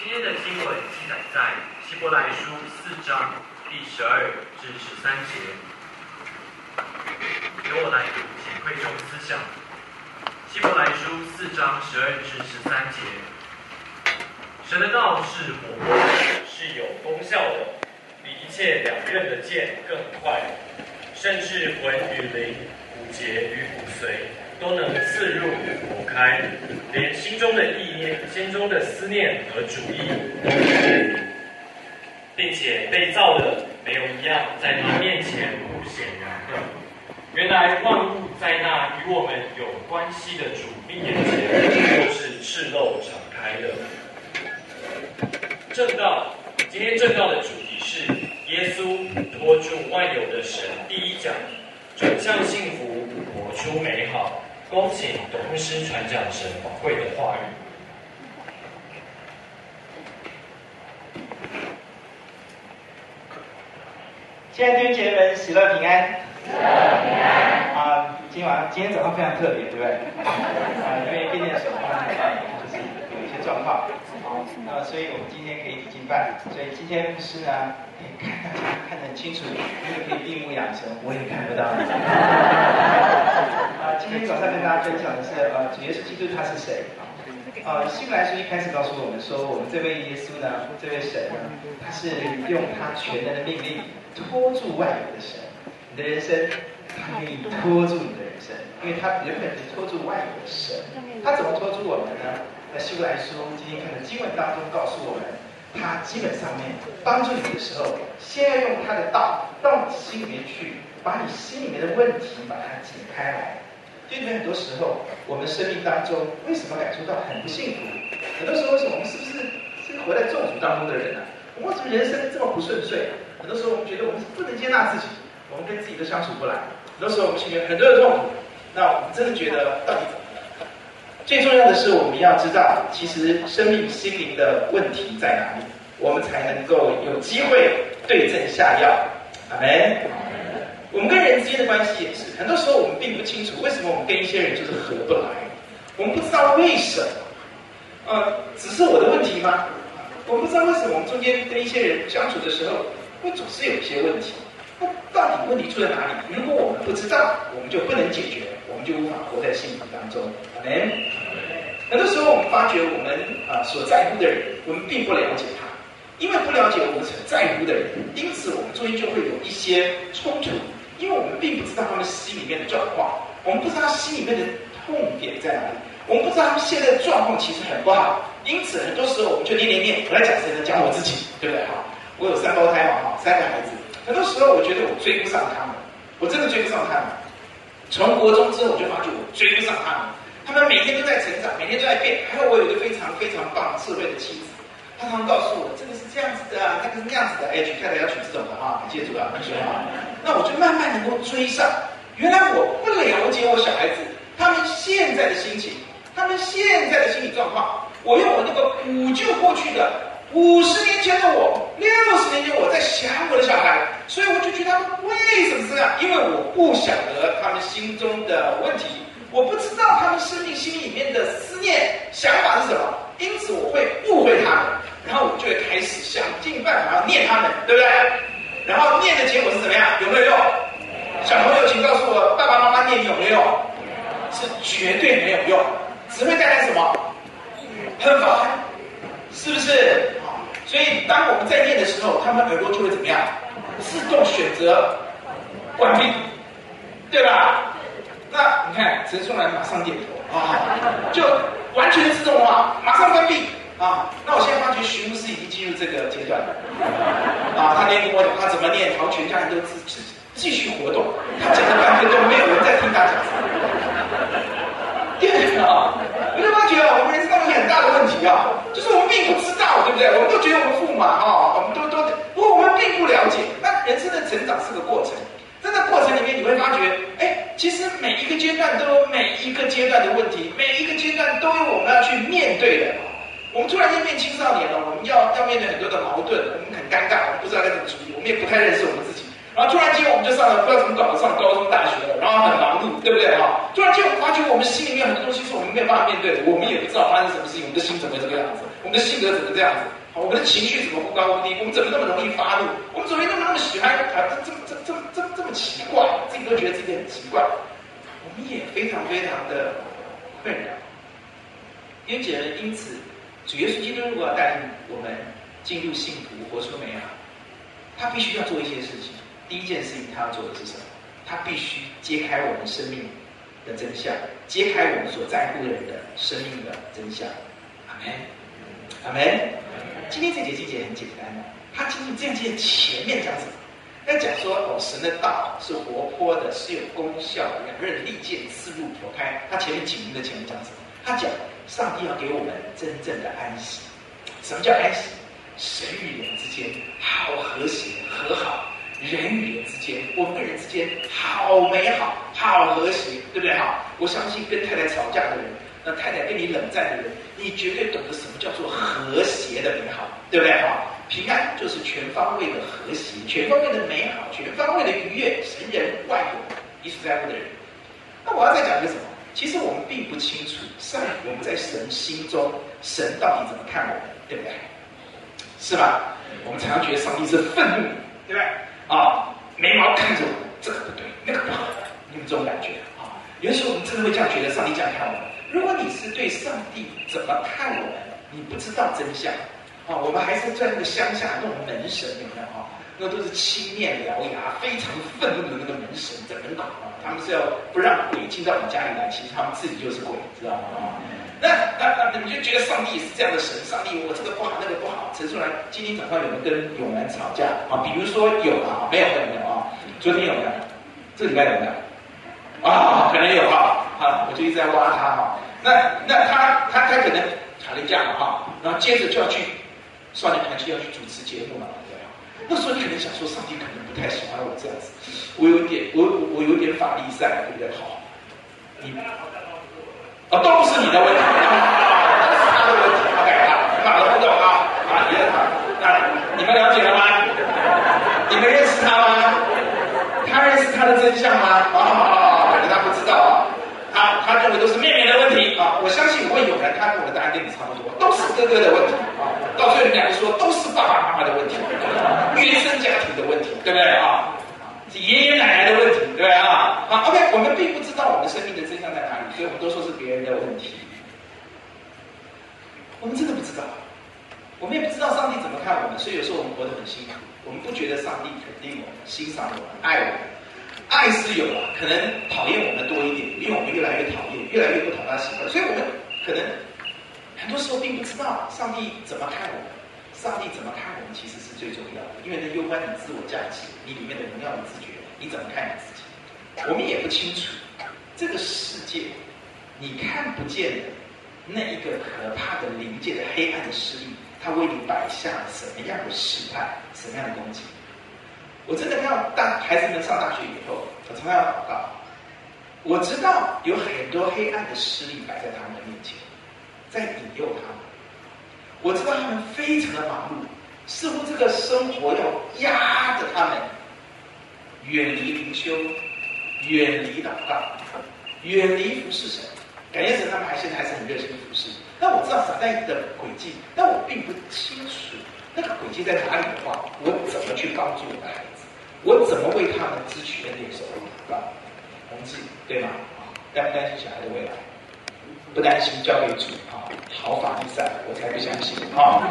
今天的经文记载在希伯来书四章第十二至十三节。由我来读，请会众思想。希伯来书四章十二至十三节。神的道是活泼的，是有功效的，比一切两刃的剑更快，甚至魂与灵、骨节与骨髓。都能刺入剖开，连心中的意念、心中的思念和主意，并且被造的没有一样在他面前不显然的。原来万物在那与我们有关系的主面前都是赤露敞开的。正道，今天正道的主题是耶稣托住万有的神。第一讲，转向幸福，活出美好。恭请董牧师传讲神宝贵的话语。亲爱的弟兄姐妹们，喜乐平安。喜乐平安。啊，今晚今天早上非常特别，对不对？啊，因为变电所啊，就是有一些状况。好，那所以我们今天可以敬拜。所以今天牧师呢，可以看大家看得很清楚，因为可以闭目养神，我也看不到你。啊，今天早上跟大家分享的是，呃，主耶稣基督他是谁？呃，希伯来书一开始告诉我们说，我们这位耶稣呢，这位神呢，他是用他全能的命令拖住万有的神。你的人生，他愿意拖住你的人生，因为他原本是拖住万有的神。他怎么拖住我们呢？那希伯来书今天看的经文当中告诉我们，他基本上面帮助你的时候，先要用他的道到你心里面去，把你心里面的问题把它解开来。因为很多时候我们生命当中为什么感受到很不幸福？很多时候为什么我们是不是是活在咒诅当中的人呢、啊？我们为什么人生这么不顺遂？很多时候我们觉得我们是不能接纳自己，我们跟自己都相处不来。很多时候我们心里面很多的痛苦，那我们真的觉得到底怎么？最重要的是，我们要知道，其实生命心灵的问题在哪里，我们才能够有机会对症下药。阿门。我们跟人之间的关系也是，很多时候我们并不清楚为什么我们跟一些人就是合不来，我们不知道为什么。呃，只是我的问题吗？我不知道为什么我们中间跟一些人相处的时候，会总是有一些问题。那到底问题出在哪里？如果我们不知道，我们就不能解决。我们就无法活在幸福当中。阿门。很多时候，我们发觉我们啊所在乎的人，我们并不了解他，因为不了解我们所在乎的人，因此我们中间就会有一些冲突，因为我们并不知道他们心里面的状况，我们不知道他心里面的痛点在哪里，我们不知道他们现在的状况其实很不好，因此很多时候我们就念念念，我来讲谁呢？讲我自己，对不对？哈，我有三胞胎嘛，哈，三个孩子，很多时候我觉得我追不上他们，我真的追不上他们。从国中之后，我就发觉我追不上他们。他们每天都在成长，每天都在变。还有我有一个非常非常棒、智慧的妻子，她常常告诉我，这个是这样子的，那个是那样子的。哎，娶太太要娶这种的哈，记住啊，同学啊。那我就慢慢能够追上。原来我不了解我小孩子他们现在的心情，他们现在的心理状况。我用我那个补救过去的。五十年前的我，六十年前我在想我的小孩，所以我就觉得他们为什么这样？因为我不晓得他们心中的问题，我不知道他们生命心里面的思念想法是什么，因此我会误会他们，然后我就会开始想尽办法要念他们，对不对？然后念的结果是怎么样？有没有用？小朋友，请告诉我，爸爸妈妈念有没有用？是绝对没有用，只会带来什么？很烦，是不是？所以，当我们在念的时候，他们耳朵就会怎么样？自动选择关闭，对吧？那你看，陈松兰马上点头啊，就完全自动化，马上关闭啊。那我现在发觉徐牧师已经进入这个阶段了啊。他念跟我，他怎么念，然后全家人都支持，继续活动。他讲了半分钟，没有人在听他讲。对啊。我就发觉啊，我们人生当中很大的问题啊，就是我们并不知道，对不对？我们都觉得我们父母嘛，哈，我们都都，不过我们并不了解。那人生的成长是个过程，在这过程里面，你会发觉，哎，其实每一个阶段都有每一个阶段的问题，每一个阶段都有我们要去面对的。我们突然间变青少年了，我们要要面对很多的矛盾，我们很尴尬，我们不知道该怎么处理，我们也不太认识我们自己。然后突然间我们就上了不知道怎么搞的上高中大学了，然后很忙碌，对不对哈？突然间我们发觉我们心里面很多东西是我们没有办法面对的，我们也不知道发生什么事情，我们的心怎么这个样子，我们的性格怎么这样子，我们的情绪怎么不高不低，我们怎么那么容易发怒，我们怎么那么那么喜欢啊？这这这这这这么奇怪，自己都觉得自己很奇怪，我们也非常非常的困扰。因为觉得因此，主耶稣基督如果要带领我们进入幸福，活出美好，他必须要做一些事情。第一件事情，他要做的是什么？他必须揭开我们生命的真相，揭开我们所在乎的人的生命的真相。阿门，阿门。今天这节经节很简单，他今天这样节前面讲什么？要讲说哦，神的道是活泼的，是有功效的，两刃利剑刺入剖开。他前面紧邻的前面讲什么？他讲。上帝要给我们真正的安息。什么叫安息？神与人之间好和谐和好，人与人之间，我们跟人之间好美好，好和谐，对不对？哈，我相信跟太太吵架的人，那太太跟你冷战的人，你绝对懂得什么叫做和谐的美好，对不对？哈，平安就是全方位的和谐，全方位的美好，全方位的愉悦，神人万有，你所在乎的人。那我要再讲一个什么？其实我们并不清楚，上我们在神心中，神到底怎么看我们，对不对？是吧？我们常常觉得上帝是愤怒，对不对？啊，眉毛看着我，这个不对，那个不好，你有这种感觉啊？有的时候我们真的会这样觉得，上帝这样看我们。如果你是对上帝怎么看我们，你不知道真相啊，我们还是在那个乡下那种门神，有没有啊？那都是青面獠牙、非常愤怒的那个门神在门口啊，他们是要不让鬼进到你家里来，其实他们自己就是鬼，知道吗？啊那那那你就觉得上帝是这样的神？上帝我这个不好，那个不好。陈淑兰今天早上有没有跟永兰吵架啊？比如说有啊，没有没有啊？昨天有没有？这礼拜有没有？啊，可能有哈啊，我就一直在挖他哈。那那他他他可能吵了架了哈，然后接着就要去少年团契要去主持节目了。那时候你可能想说，上帝可能不太喜欢我这样子，我有点，我我有点法力赛，对不对？好，你啊，都不是你的问题，都是他的问题，OK 啊，哪个不懂啊？啊，你认他，那你们了解了吗？你们认识他吗？他认识他的真相吗？啊，可能他不知道啊，他他认为都是妹妹的问题啊。我相信我有人，他跟我的答案跟你差不多，都是哥哥的问题啊。到最后你们两个说都是爸爸妈妈的问题。原生家庭的问题，对不对啊？是爷爷奶奶的问题，对啊？好，OK，我们并不知道我们生命的真相在哪里，所以我们都说是别人的问题。我们真的不知道，我们也不知道上帝怎么看我们，所以有时候我们活得很辛苦。我们不觉得上帝肯定我们、欣赏我们、爱我们，爱是有了，可能讨厌我们多一点，因为我们越来越讨厌，越来越不讨他喜欢，所以我们可能很多时候并不知道上帝怎么看我们。上帝怎么看我们，其实是最重要的，因为那攸关你自我价值，你里面的荣耀的自觉，你怎么看你自己？我们也不清楚，这个世界你看不见的那一个可怕的灵界的黑暗的势力，它为你摆下了什么样的试探，什么样的攻击？我真的看到当孩子们上大学以后，我常常要祷告。我知道有很多黑暗的势力摆在他们的面前，在引诱他们。我知道他们非常的忙碌，似乎这个生活要压着他们，远离灵修，远离祷告，远离服侍神。感觉神他们还现在还是很热心服侍。但我知道撒旦的轨迹，但我并不清楚那个轨迹在哪里的话，我怎么去帮助我的孩子？我怎么为他们支取那点收入？对吧？同志，对吗？担不担心小孩的未来？不担心交给主啊，好法利赛，我才不相信啊！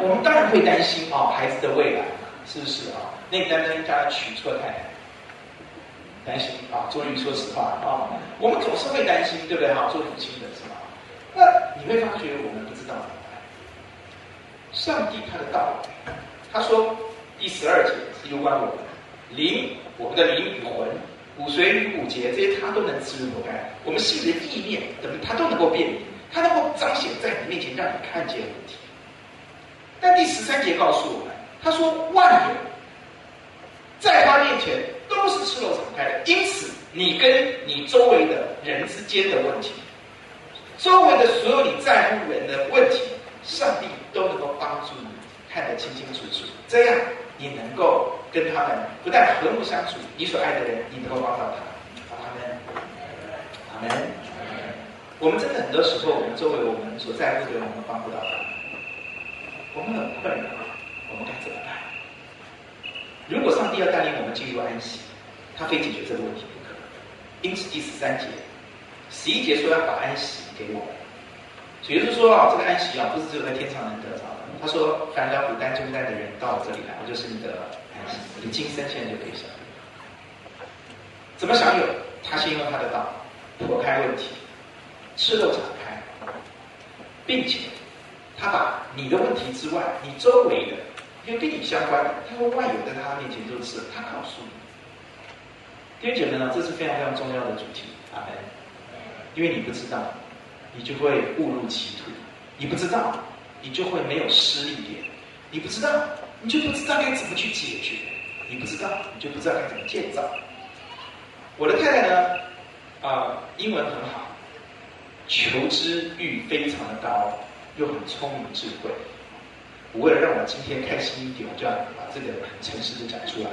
我们当然会担心啊，孩子的未来是不是啊？那你担心家娶错太，担心啊？终于说实话啊，我们总是会担心，对不对哈？做母亲的是吗？那你会发觉我们不知道。上帝他的道，他说第十二节是有关我们灵，我们的灵魂。骨髓与骨节，这些他都能刺入剖开。我们心里的意念，等他都能够辨别，他能够彰显在你面前，让你看见问题。但第十三节告诉我们，他说万有在他面前都是赤裸敞开的，因此你跟你周围的人之间的问题，周围的所有你在乎人的问题，上帝都能够帮助你看得清清楚楚，这样你能够跟他们不但和睦相处，你所爱的人，你能够帮到他。阿门，阿门。我们真的很多时候，我们周围我们所在乎的人，我们帮不到他，我们很困扰，我们该怎么办？如果上帝要带领我们进入安息，他非解决这个问题不可。因此第十三节，十一节说要把安息给我们，也就是说啊，这个安息啊，不是只有在天上能得着。他说：“凡劳苦担重担的人到我这里来，我就是你的安息。你今生现在就可以享有。怎么享有？他先用他的道破开问题，赤露敞开，并且他把你的问题之外，你周围的，因为跟你相关的，他说外有在他面前都是他告诉你。弟兄姐妹呢，这是非常非常重要的主题。阿门。因为你不知道，你就会误入歧途。你不知道。”你就会没有施力点，你不知道，你就不知道该怎么去解决，你不知道，你就不知道该怎么建造。我的太太呢，啊、英文很好，求知欲非常的高，又很聪明智慧。我为了让我今天开心一点，我就要把这个很诚实的讲出来。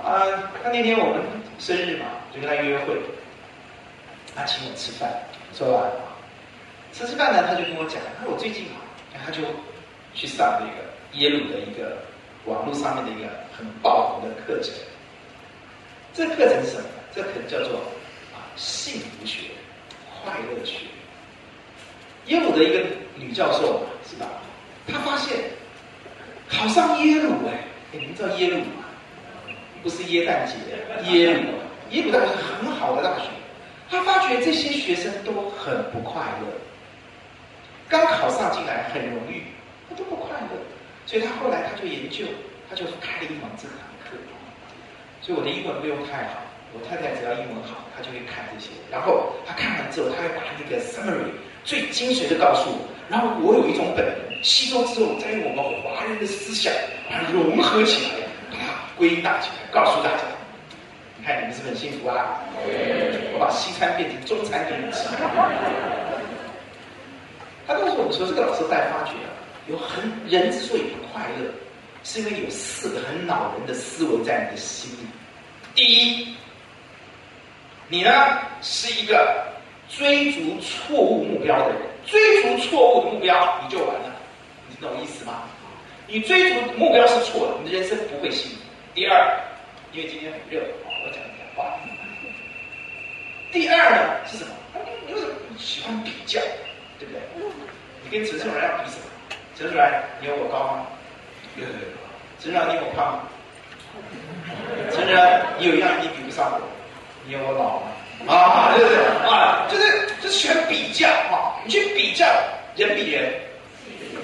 啊、呃，他那天我们生日嘛，就跟他约会，他请我吃饭，说完。吃吃饭呢，他就跟我讲，他说我最近啊，他就去上那个耶鲁的一个网络上面的一个很爆红的课程。这课程是什么？这个课程叫做啊幸福学、快乐学。耶鲁的一个女教授是吧？她发现考上耶鲁哎，你们知道耶鲁吗？不是耶诞节，耶鲁，耶鲁大学是很好的大学。她发觉这些学生都很不快乐。刚考上进来很容易，他都不快乐，所以他后来他就研究，他就开了一门这堂课。所以我的英文不用太好，我太太只要英文好，她就会看这些。然后她看完之后，她会把那个 summary 最精髓的告诉我。然后我有一种本能，吸收之后再用我们华人的思想把它融合起来，把它归纳起来，告诉大家。你看你们是不是很幸福啊？我把西餐变成中餐给你吃。他告诉我们说，这个老师在发觉啊，有很人之所以不快乐，是因为有四个很恼人的思维在你的心里。第一，你呢是一个追逐错误目标的人，追逐错误的目标你就完了，你懂意思吗？你追逐目标是错的，你的人生不会幸福。第二，因为今天很热，我讲一点话。第二呢是什么？你为什么喜欢比较？对不对？跟陈胜然要比什么？陈胜然，你有我高吗？有有有。陈胜然，你有我胖吗？陈胜然，你有一样你比不上我，你有我老吗？啊，对对对，啊，就是就喜欢比较啊，你去比较人比人，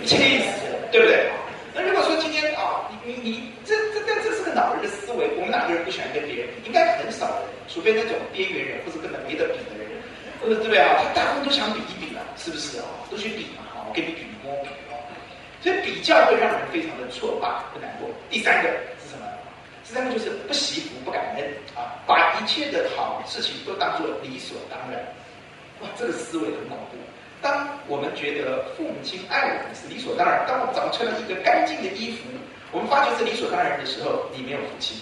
气死了，对不对？那如果说今天啊，你你你这这这这是个恼人的思维，我们哪个人不喜欢跟别人比？应该很少人，除非那种边缘人或者根本没得比的人。对不对啊？他大部分都想比一比了，是不是啊？都去比嘛，好，给你比摸比哦。所以比较会让人非常的挫败，不难过。第三个是什么？第三个就是不惜福，不感恩啊，把一切的好事情都当做理所当然。哇，这个思维很恐怖。当我们觉得父母亲爱我们是理所当然，当我们早上穿了一个干净的衣服，我们发觉是理所当然的时候，你没有福气。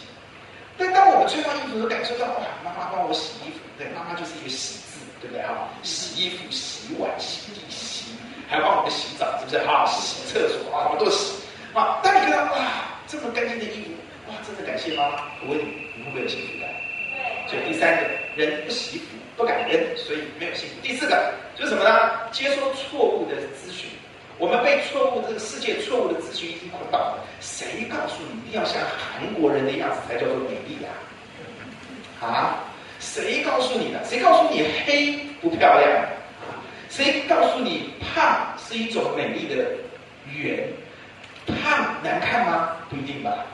但当我们穿上衣服，都感受到哇，妈妈帮我洗衣服，对，妈妈就是一个洗字。对不对啊？洗衣服、洗碗、洗地、还帮我们洗澡，是不是啊？洗厕所啊，我们都洗啊。当你看到哇，这么干净的衣服，哇，真的感谢妈妈。我问你，你会不会有幸福感？所以第三个人不惜福，不感恩，所以没有幸福。第四个就是什么呢？接收错误的资讯，我们被错误这个世界错误的资讯已经捆绑了。谁告诉你一定要像韩国人的样子才叫做美丽呀？啊？谁告诉你的？谁告诉你黑不漂亮？谁告诉你胖是一种美丽的圆？胖难看吗？不一定吧。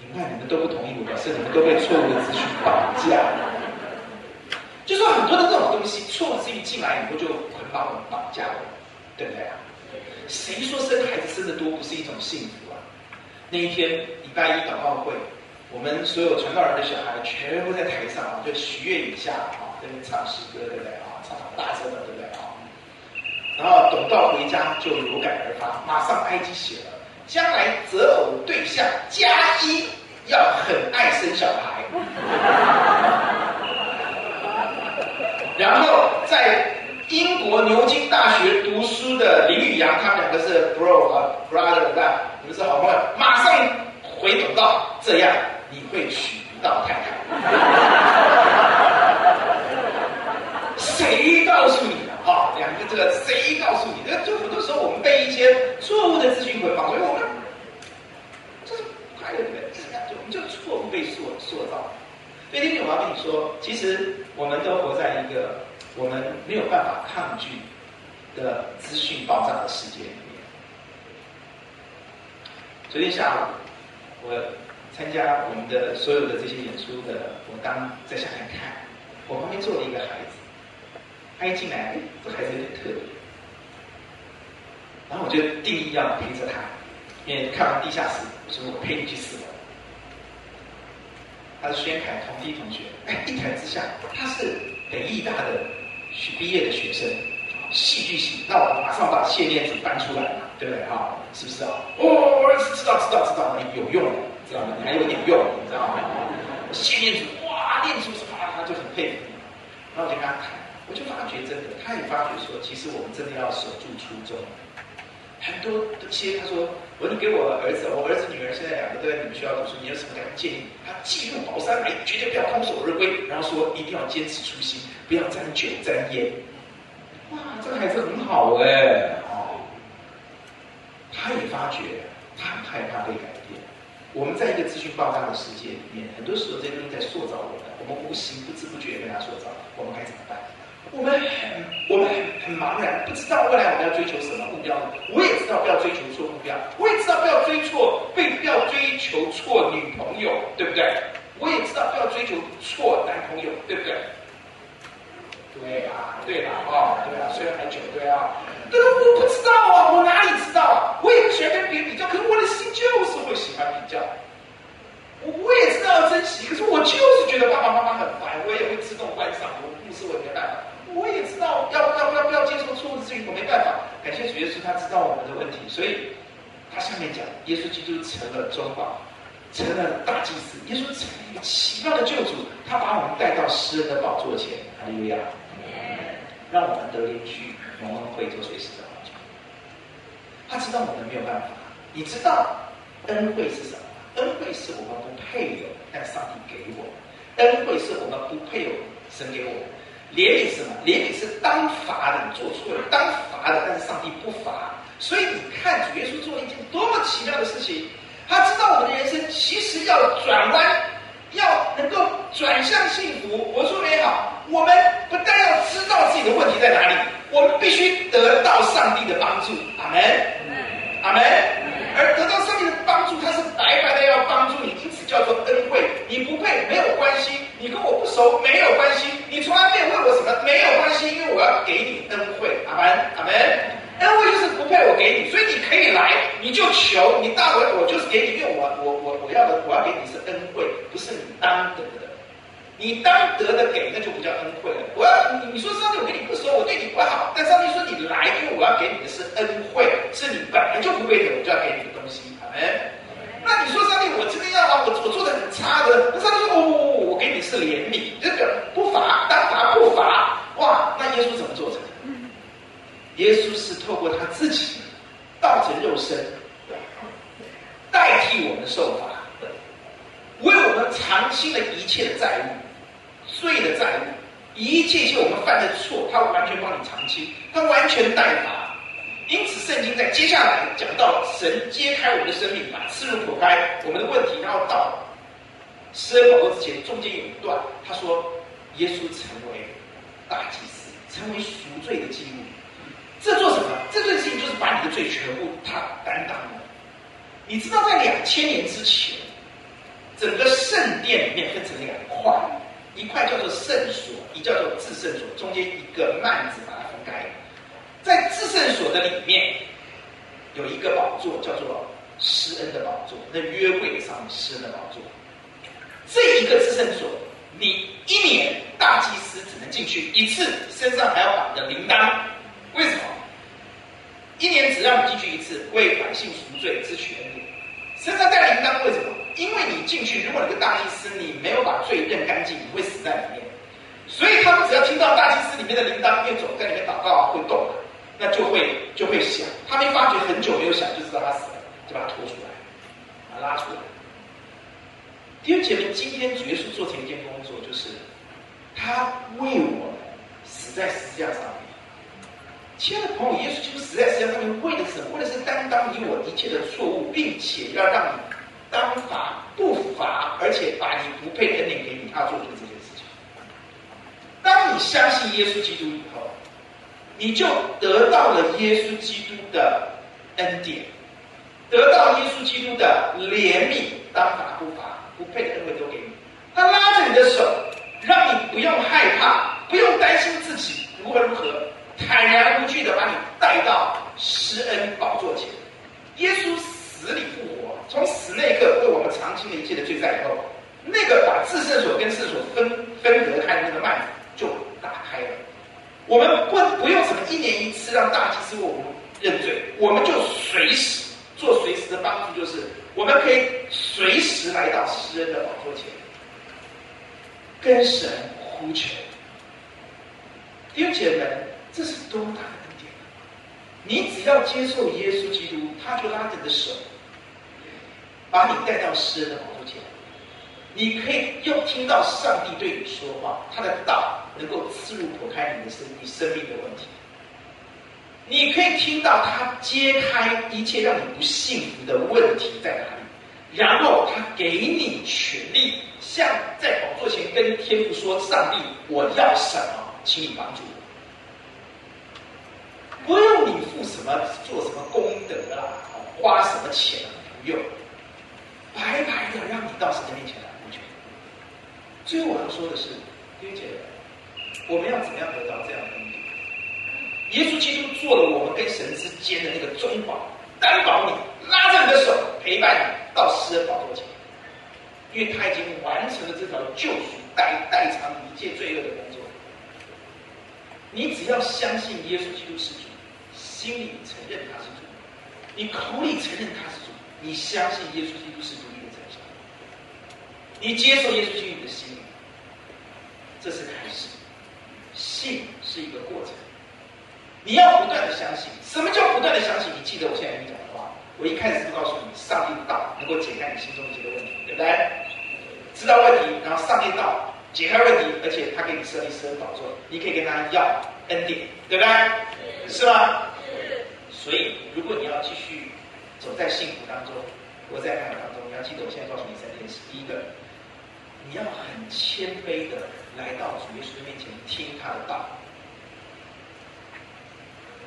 你看你们都不同意，我表示你们都被错误的资讯绑架。就说很多的这种东西，错误资讯进来以后就捆绑我们、绑架我们，对不对啊？谁说生孩子生的多不是一种幸福啊？那一天礼拜一祷告会。我们所有传道人的小孩全部在台上啊，就许愿以下啊，在那唱诗歌，对不对啊？唱好大声的，对不对？然后董道回家就有感而发，马上埃及写了，将来择偶对象加一要很爱生小孩，然后在英国牛津大学读书的林宇阳，他们两个是 bro 啊 brother，对吧？你们是好朋友，马上回董道，这样你会娶不到太太。谁告诉你的？哈，两个这个谁告诉你的？就很多时候我们被一些错误的资讯捆绑，所以我们就是快乐的，就我们就错误被塑塑造。所以今天我要跟你说，其实我们都活在一个。我们没有办法抗拒的资讯爆炸的世界里面。昨天下午，我参加我们的所有的这些演出的，我当在下面看，我旁边坐了一个孩子，他一进来，这孩子有点特别，然后我就定义要陪着他，因为看完地下室，我说我陪你去四楼。他是宣凯同梯同学，哎，一谈之下，他是北艺大的。学毕业的学生，戏剧系，那我马上把谢念祖搬出来嘛，对不对？哈，是不是啊？哦，我知道，知道，知道，你有用，知道吗？你还有点用，你知道吗？谢念祖，哇，念出什么？他就很佩服。然后我就跟他谈，我就发觉真的，他也发觉说，其实我们真的要守住初衷。很多的些，他说，我说你给我儿子，我儿子女儿现在两个都在你们学校读书，你有什么建议？他记入宝山来，绝对不要空手而归，然后说一定要坚持初心。不要沾酒沾烟，哇，这个孩子很好哎，哦，他也发觉他很害怕被改变。我们在一个资讯爆炸的世界里面，很多时候这些东西在塑造我们，我们无形不知不觉被他塑造，我们该怎么办？我们很我们很很茫然，不知道未来我们要追求什么目标。我也知道不要追求错目标，我也知道不要追错，被不要追求错女朋友，对不对？我也知道不要追求错男朋友，对不对？对啊，对啦，哦，对啊，虽然还久，对啊，但是我不知道啊，我哪里知道啊？我也不喜欢跟别人比较，可是我的心就是会喜欢比较。我我也知道要珍惜，可是我就是觉得爸爸妈妈很烦，我也会自动关上。我不是我没办法，我也知道要要要不要接受错误资讯，我没办法。感谢主耶稣，他知道我们的问题，所以他下面讲，耶稣基督成了中保，成了大祭司，耶稣成了一个奇妙的救主，他把我们带到诗人的宝座前，哈利路亚。让我们得连续蒙恩惠做随时的帮助。他知道我们没有办法，你知道恩惠是什么？恩惠是我们不配有，但上帝给我；恩惠是我们不配有，神给我们。怜悯什么？怜悯是当罚的，你做错了，当罚的，但是上帝不罚。所以你看主耶稣做了一件多么奇妙的事情。他知道我们的人生其实要转弯。要能够转向幸福，我说美好。我们不但要知道自己的问题在哪里，我们必须得到上帝的帮助。阿门，阿门。而得到上帝的帮助，他是白白的要帮助你，因此叫做恩惠。你不配没有关系，你跟我不熟没有关系，你从来没有问我什么没有关系，因为我要给你恩惠。阿门，阿门。恩惠就是不配我给你，所以你可以来，你就求，你大我我就是给你，因为我我我我要的我要给你是恩惠，不是你当得的，你当得的给那就不叫恩惠了。我要你你说上帝我跟你不熟，我对你不好，但上帝说你来，因为我要给你的是恩惠，是你本来就不配的，我就要给你的东西，好没？那你说上帝我今天要啊，我我做的很差的，那上帝说哦，我给你是怜悯，这个不罚当罚不罚，哇，那耶稣怎么做成？耶稣是透过他自己道成肉身，代替我们受罚，为我们偿清了一切的债务，罪的债务，一切一切我们犯的错，他完全帮你偿清，他完全代罚。因此，圣经在接下来讲到神揭开我们的生命，把刺入剖开我们的问题，然后到施恩宝座之前，中间有一段，他说耶稣成为大祭司，成为赎罪的祭物。这做什么？这件事情就是把你的罪全部他担当了。你知道，在两千年之前，整个圣殿里面分成两块，一块叫做圣所，一叫做至圣所，中间一个幔子把它分开。在至圣所的里面，有一个宝座，叫做施恩的宝座，那约柜上面施恩的宝座。这一个至圣所，你一年大祭司只能进去一次，身上还要绑着铃铛。为什么？一年只让你进去一次，为百姓赎罪，支取恩典。身上带铃铛为什么？因为你进去，如果你个大祭司你没有把罪认干净，你会死在里面。所以他们只要听到大祭司里面的铃铛越走，在里面祷告啊会动，那就会就会响。他没发觉很久没有响，就知道他死了，就把他拖出来，把他拉出来。弟兄姐妹，今天主耶稣做成一件工作，就是他为我们死在十字架上。亲爱的朋友，耶稣基督实在十字架上面，为的是什么？为的是担当你我一切的错误，并且要让你当罚不罚，而且把你不配的恩典给你，他做出这件事情。当你相信耶稣基督以后，你就得到了耶稣基督的恩典，得到耶稣基督的怜悯，当罚不罚，不配的恩惠都给你。他拉着你的手，让你不用害怕，不用担心自己如何如何。坦然无惧的把你带到施恩宝座前，耶稣死里复活，从死那一刻为我们偿清了一切的罪债以后，那个把至圣所跟圣所分分隔开的那个幔子就打开了。我们不不用什么一年一次让大祭司为我们认罪，我们就随时做随时的帮助，就是我们可以随时来到施恩的宝座前，跟神呼求，弟兄姐妹。这是多大的恩典！你只要接受耶稣基督，他就拉着你的手，把你带到诗人的宝座前。你可以又听到上帝对你说话，他的道能够刺入剖开你的生你、生命的问题。你可以听到他揭开一切让你不幸福的问题在哪里，然后他给你权利，像在宝座前跟天父说：“上帝，我要什么，请你帮助我。”不用你付什么，做什么功德啊，花什么钱，不用，白白的让你到神的面前来呼求。最后我要说的是，弟兄姐妹，我们要怎么样得到这样的恩典？耶稣基督做了我们跟神之间的那个中保，担保你，拉着你的手，陪伴你到施恩宝座前，因为他已经完成了这条救赎代代偿一切罪恶的工作。你只要相信耶稣基督是主。心里承认他是主，你口里承认他是主，你相信耶稣基督是独一的真神，你接受耶稣基督的心，这是开始。信是一个过程，你要不断的相信。什么叫不断的相信？你记得我现在跟你讲的话，我一开始就告诉你，上帝的道能够解开你心中的这个问题，对不对？知道问题，然后上帝道解开问题，而且他给你设立施恩宝座，你可以跟他要恩典，对不对？是吗？所以，如果你要继续走在幸福当中，活在爱当中，你要记得我现在告诉你三件事：第一个，你要很谦卑的来到主耶稣的面前听他的道，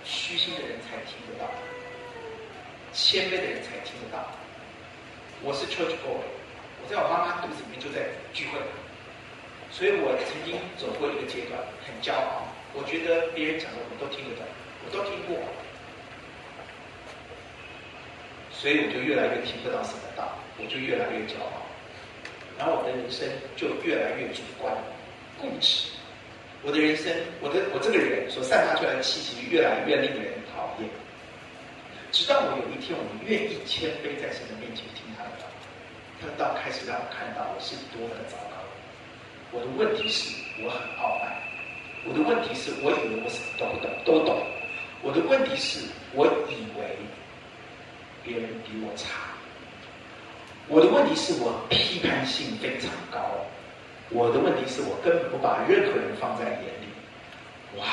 虚心的人才听得到，谦卑的人才听得到。我是 Church Boy，我在我妈妈肚子里面就在聚会，所以我曾经走过一个阶段，很骄傲，我觉得别人讲的我都听得懂，我都听过。所以我就越来越听不到什么道，我就越来越骄傲，然后我的人生就越来越主观、固执。我的人生，我的我这个人所散发出来的气息越来越令人讨厌。直到我有一天，我愿意谦卑在神的面前听他的道，他的道开始让我看到我是多么的糟糕。我的问题是我很傲慢，我的问题是我以为我什么都不懂，都懂。我的问题是我以为。别人比我差，我的问题是我批判性非常高，我的问题是我根本不把任何人放在眼里。哇！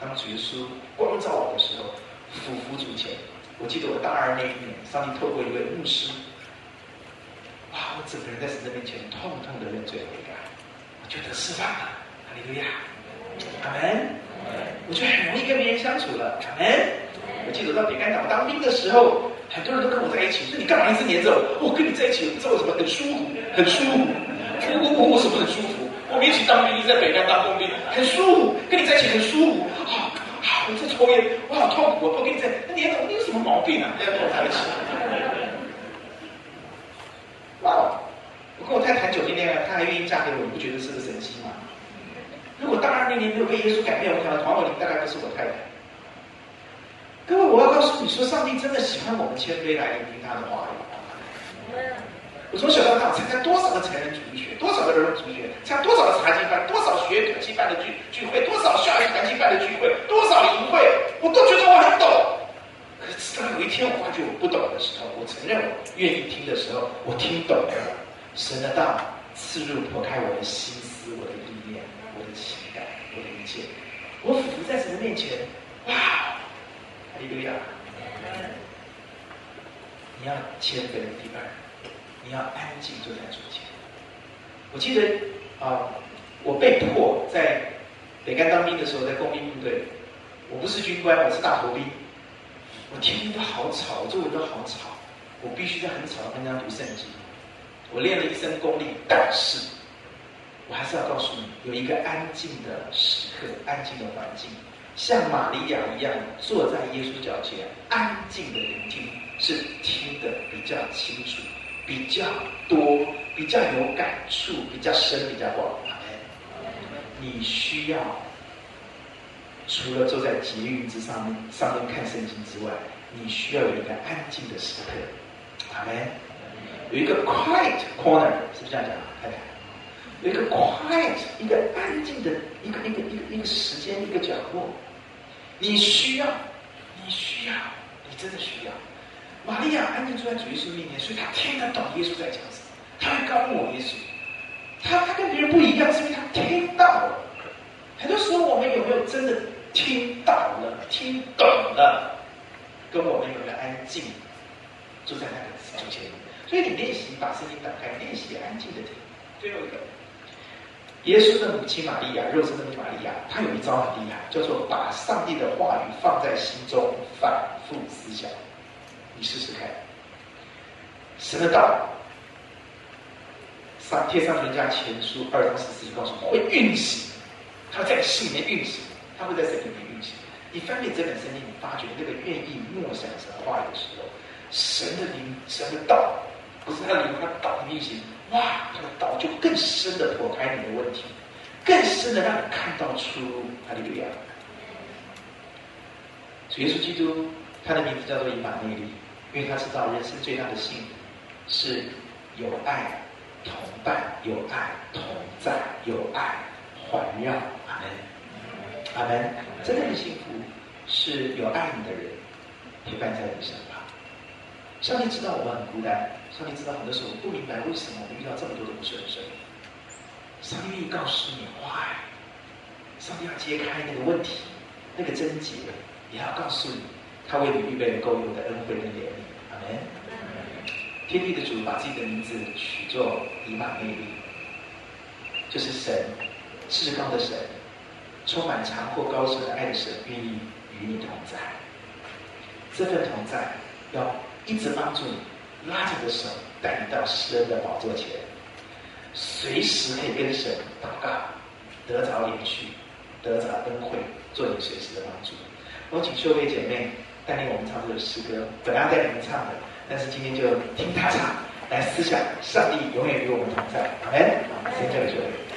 当主耶稣光照我的时候，俯伏主前，我记得我大二那一年，上帝透过一位牧师，哇！我整个人在神的面前痛痛的认罪悔改，我觉得释放了，哈利路亚，阿门。我就很容易跟别人相处了，阿门。我记得到北干岛当兵的时候。很多人都跟我在一起，说你干嘛一直黏着我？我跟你在一起，不知道为什么很舒服，很舒服。我我我我什么很舒服？我们一起当兵，一直在北干当工兵，很舒服，跟你在一起很舒服。啊、啊！我在抽烟，我好痛苦。我不跟你在，那黏着我，你有什么毛病啊？要跟我在一起？哇！我跟我太太谈九天恋爱，她还愿意嫁给我，你不觉得是个神迹吗？如果大二那年没有被耶稣改变，我想黄宝林大概不是我太太。各位，我要告诉你说，上帝真的喜欢我们谦卑来聆听他的话语。我从小到大参加多少个成人主义学，多少个儿童主义学，参加多少个茶经班，多少学统计班的聚聚会，多少校园团契班的聚会，多少营会，我都觉得我很懂。可是直到有一天我发觉我不懂的时候，我承认我愿意听的时候，我听懂了神的道，刺入剖开我的心思，我的意念，我的情感，我的一切。我俯伏在神的面前，哇！哈利路亚！你要谦卑第二，你要安静坐在主前。我记得啊，我被迫在北干当兵的时候，在工兵部队，我不是军官，我是大头兵。我天天都好吵，周围都好吵，我必须在很吵的地方读圣经。我练了一身功力，但是我还是要告诉你，有一个安静的时刻，安静的环境。像玛利亚一样坐在耶稣脚前，安静的聆听，是听得比较清楚、比较多、比较有感触、比较深、比较广。你需要除了坐在捷运之上面上面看圣经之外，你需要有一个安静的时刻。阿门。有一个 quiet corner，是不是这样讲？看看，有一个 quiet，一个安静的一个一个一个一个时间，一个角落。你需要，你需要，你真的需要。玛利亚安静坐在主耶稣面前，所以她听得懂耶稣在讲什么。她会告诉我耶稣，她她跟别人不一样，是因为她听到了。很多时候，我们有没有真的听到了、听懂了？跟我们有没有安静坐在那个主前？所以你练习把声音打开，练习安静的听。最后一个。耶稣的母亲玛利亚，肉身的玛利亚，她有一招很厉害，叫做把上帝的话语放在心中，反复思想。你试试看，神的道，上帖撒罗尼迦前书二章十四节告诉我会运行，它在心里面运行，它会在神里面运行。你翻遍这本圣经，你发觉那个愿意默想神话语的时候，神的灵，神的道，不是他灵，他道运行。哇，这个道就更深的剖开你的问题，更深的让你看到出路。哈利路亚！主耶稣基督，他的名字叫做以马内利，因为他知道人生最大的幸福是有爱同伴，有爱同在，有爱环绕。阿门，阿门。真正的幸福是有爱你的人陪伴在你身旁。上帝知道我们很孤单，上帝知道很多时候我不明白为什么我们遇到这么多的不顺遂。上帝愿意告诉你，why？上帝要揭开那个问题，那个症结，也要告诉你，他为你预备了够用的恩惠跟怜悯。阿门。天地的主把自己的名字取作以马内利，就是神，至高的神，充满长阔高深的爱的神，愿意与你同在。这份同在要。一直帮助你，拉着你的手，带你到施恩的宝座前，随时可以跟神祷告，得着怜恤，得着恩惠，做你随时的帮助。我请秀妃姐妹带领我们唱这首诗歌，本来要带你们唱的，但是今天就听他唱，来思想上帝永远与我们同在。阿门。先交给秀妃。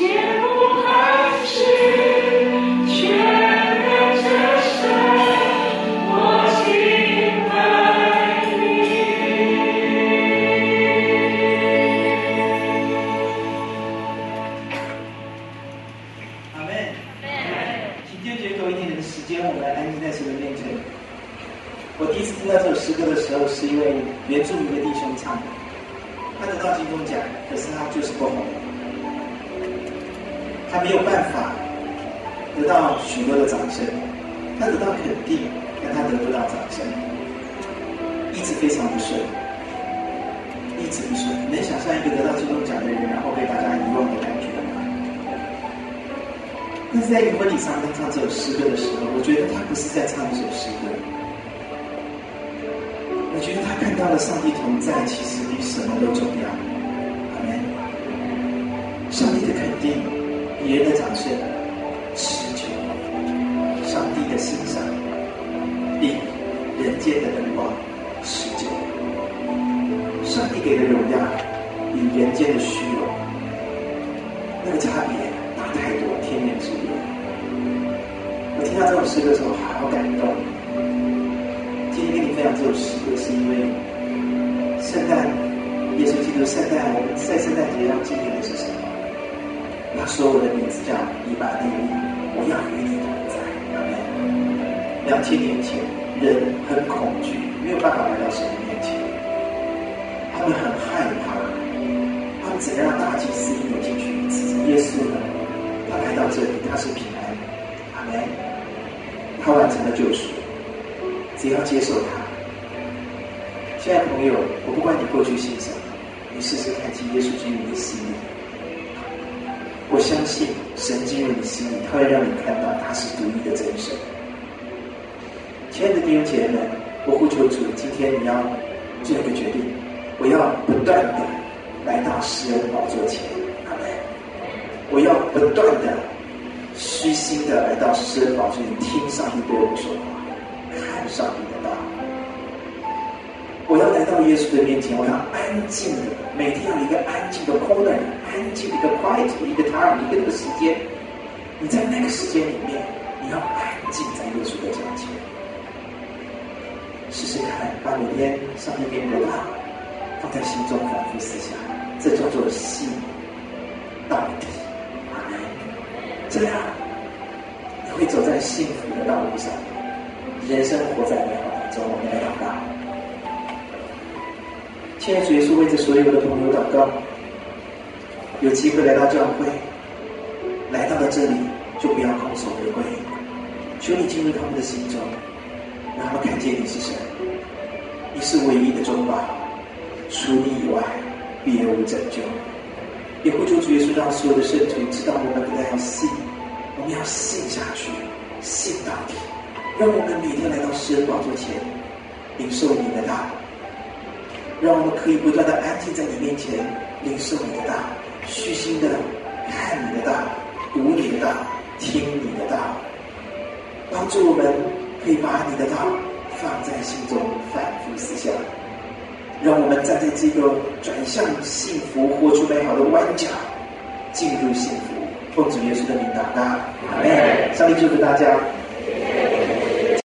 share 听到这首诗歌的时候好感动。今天跟你分享这首诗歌，是因为圣诞，耶稣基督圣诞，我们在圣诞节要纪念的是什么？他说：“我的名字叫以巴利利，我要与你同在。”两千年前，人很恐惧，没有办法来到神的面前，他们很害怕，他们怎样打起自己有进去？耶稣呢？他来到这里，他是平安。阿门。他完成了救赎，只要接受他。亲爱的朋友，我不管你过去信什么，你试试看见耶稣进入你的心里。我相信神进入你的心里，他会让你看到他是独一的真神。亲爱的弟兄姐妹们，我呼求主，今天你要做一个决定，我要不断的来到神的宝座前，阿门。我要不断的。虚心的来到施恩宝座里，听上帝对我说话，看上帝的大。我要来到耶稣的面前，我要安静的，每天要一个安静的 corner，安静的一个 quiet，一个 time，一个那个时间。你在那个时间里面，你要安静在耶稣的脚前，试试看，把每天上帝给你的浪放在心中反复思想，这叫做信到底。这样。会走在幸福的道路上。人生活在美好中，我们来到告。亲爱的主耶稣，为这所有的朋友祷告。有机会来到教会，来到了这里，就不要空手而归。求你进入他们的心中，让他们看见你是谁。你是唯一的中保，除你以外，别无拯救。也呼求主耶稣，让所有的圣徒知道我们不但要信，我们要信下去，信到底。让我们每天来到诗人宝座前，领受你的大。让我们可以不断的安静在你面前，领受你的大，虚心的看你的大，读你的大，听你的大，帮助我们可以把你的大放在心中反复思想。让我们站在这个转向幸福、活出美好的弯角，进入幸福。奉主耶稣的名祷告，阿门。上帝祝福大家。